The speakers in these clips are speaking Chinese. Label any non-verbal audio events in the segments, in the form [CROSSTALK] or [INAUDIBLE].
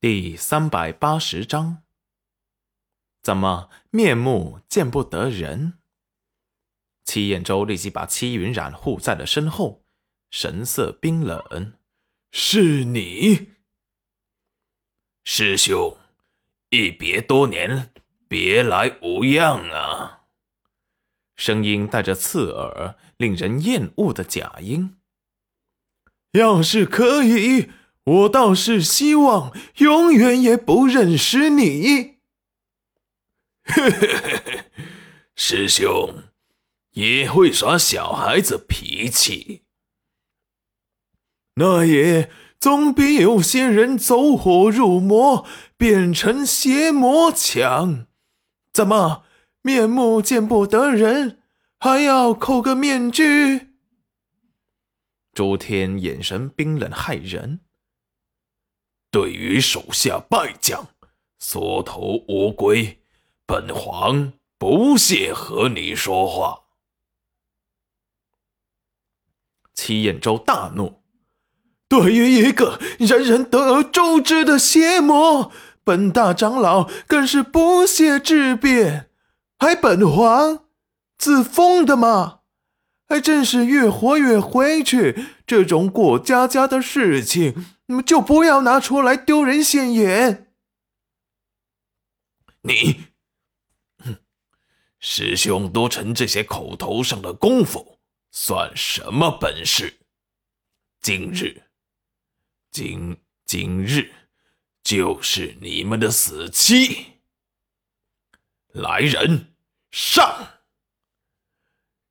第三百八十章，怎么面目见不得人？戚彦周立即把戚云染护在了身后，神色冰冷：“是你，师兄，一别多年，别来无恙啊！”声音带着刺耳、令人厌恶的假音。要是可以。我倒是希望永远也不认识你。[LAUGHS] 师兄也会耍小孩子脾气，那也总比有些人走火入魔变成邪魔强。怎么面目见不得人，还要扣个面具？周天眼神冰冷骇人。对于手下败将，缩头乌龟，本皇不屑和你说话。齐彦周大怒：“对于一个人人得而诛之的邪魔，本大长老更是不屑置辩，还本皇自封的吗？”还真是越活越回去，这种过家家的事情，你们就不要拿出来丢人现眼。你，哼师兄多成这些口头上的功夫，算什么本事？今日，今今日，就是你们的死期。来人，上！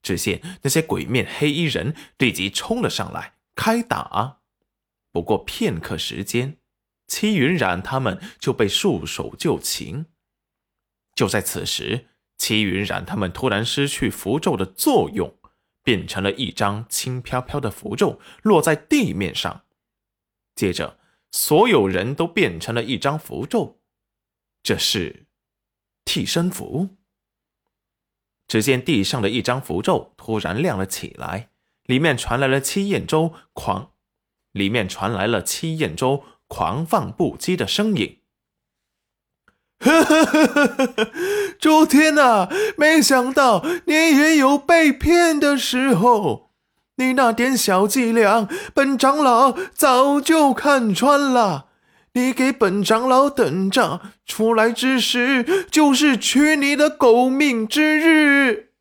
只见那些鬼面黑衣人立即冲了上来，开打。不过片刻时间，戚云染他们就被束手就擒。就在此时，戚云染他们突然失去符咒的作用，变成了一张轻飘飘的符咒，落在地面上。接着，所有人都变成了一张符咒，这是替身符。只见地上的一张符咒突然亮了起来，里面传来了戚彦周狂，里面传来了戚彦周狂放不羁的声音：“ [LAUGHS] 呵呵呵呵呵，周天呐，没想到你也有被骗的时候，你那点小伎俩，本长老早就看穿了。”你给本长老等着，出来之时就是取你的狗命之日。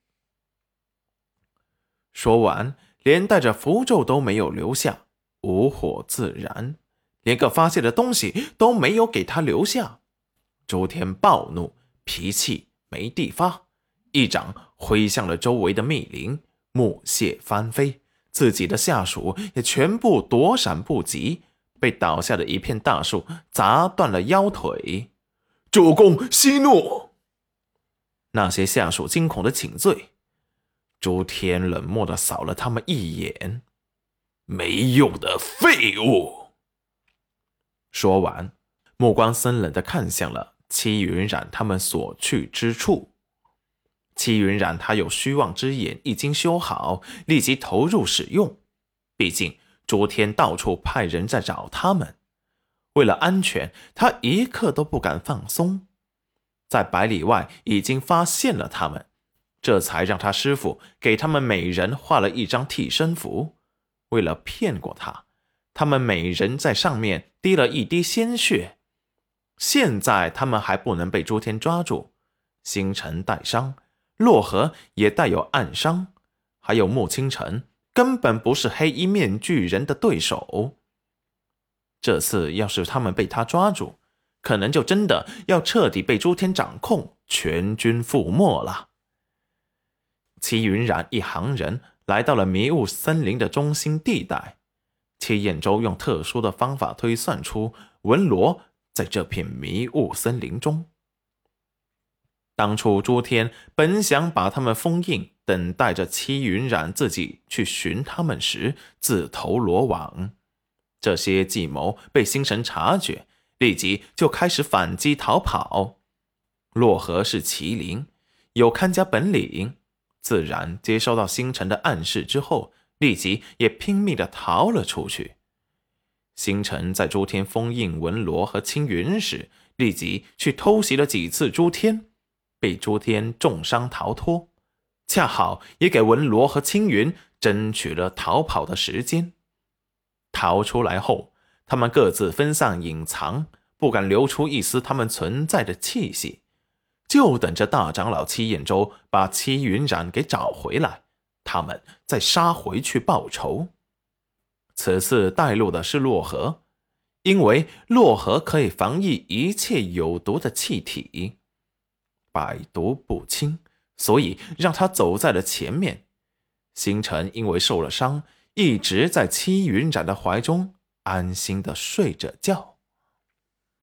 说完，连带着符咒都没有留下，无火自燃，连个发泄的东西都没有给他留下。周天暴怒，脾气没地发，一掌挥向了周围的密林，木屑翻飞，自己的下属也全部躲闪不及。被倒下的一片大树砸断了腰腿，主公息怒。那些下属惊恐的请罪，朱天冷漠的扫了他们一眼，没用的废物。说完，目光森冷的看向了戚云染他们所去之处。戚云染他有虚妄之眼，一经修好，立即投入使用。毕竟。诸天到处派人在找他们，为了安全，他一刻都不敢放松。在百里外已经发现了他们，这才让他师傅给他们每人画了一张替身符。为了骗过他，他们每人在上面滴了一滴鲜血。现在他们还不能被朱天抓住，星辰带伤，洛河也带有暗伤，还有穆清晨。根本不是黑衣面具人的对手。这次要是他们被他抓住，可能就真的要彻底被朱天掌控，全军覆没了。齐云染一行人来到了迷雾森林的中心地带，齐彦周用特殊的方法推算出文罗在这片迷雾森林中。当初朱天本想把他们封印。等待着戚云染自己去寻他们时，自投罗网。这些计谋被星辰察觉，立即就开始反击逃跑。洛河是麒麟，有看家本领，自然接收到星辰的暗示之后，立即也拼命的逃了出去。星辰在诸天封印文罗和青云时，立即去偷袭了几次诸天，被诸天重伤逃脱，恰好也给文罗和青云争取了逃跑的时间。逃出来后，他们各自分散隐藏，不敢流出一丝他们存在的气息，就等着大长老戚彦周把戚云染给找回来，他们再杀回去报仇。此次带路的是洛河，因为洛河可以防御一切有毒的气体，百毒不侵，所以让他走在了前面。星辰因为受了伤，一直在戚云染的怀中安心的睡着觉。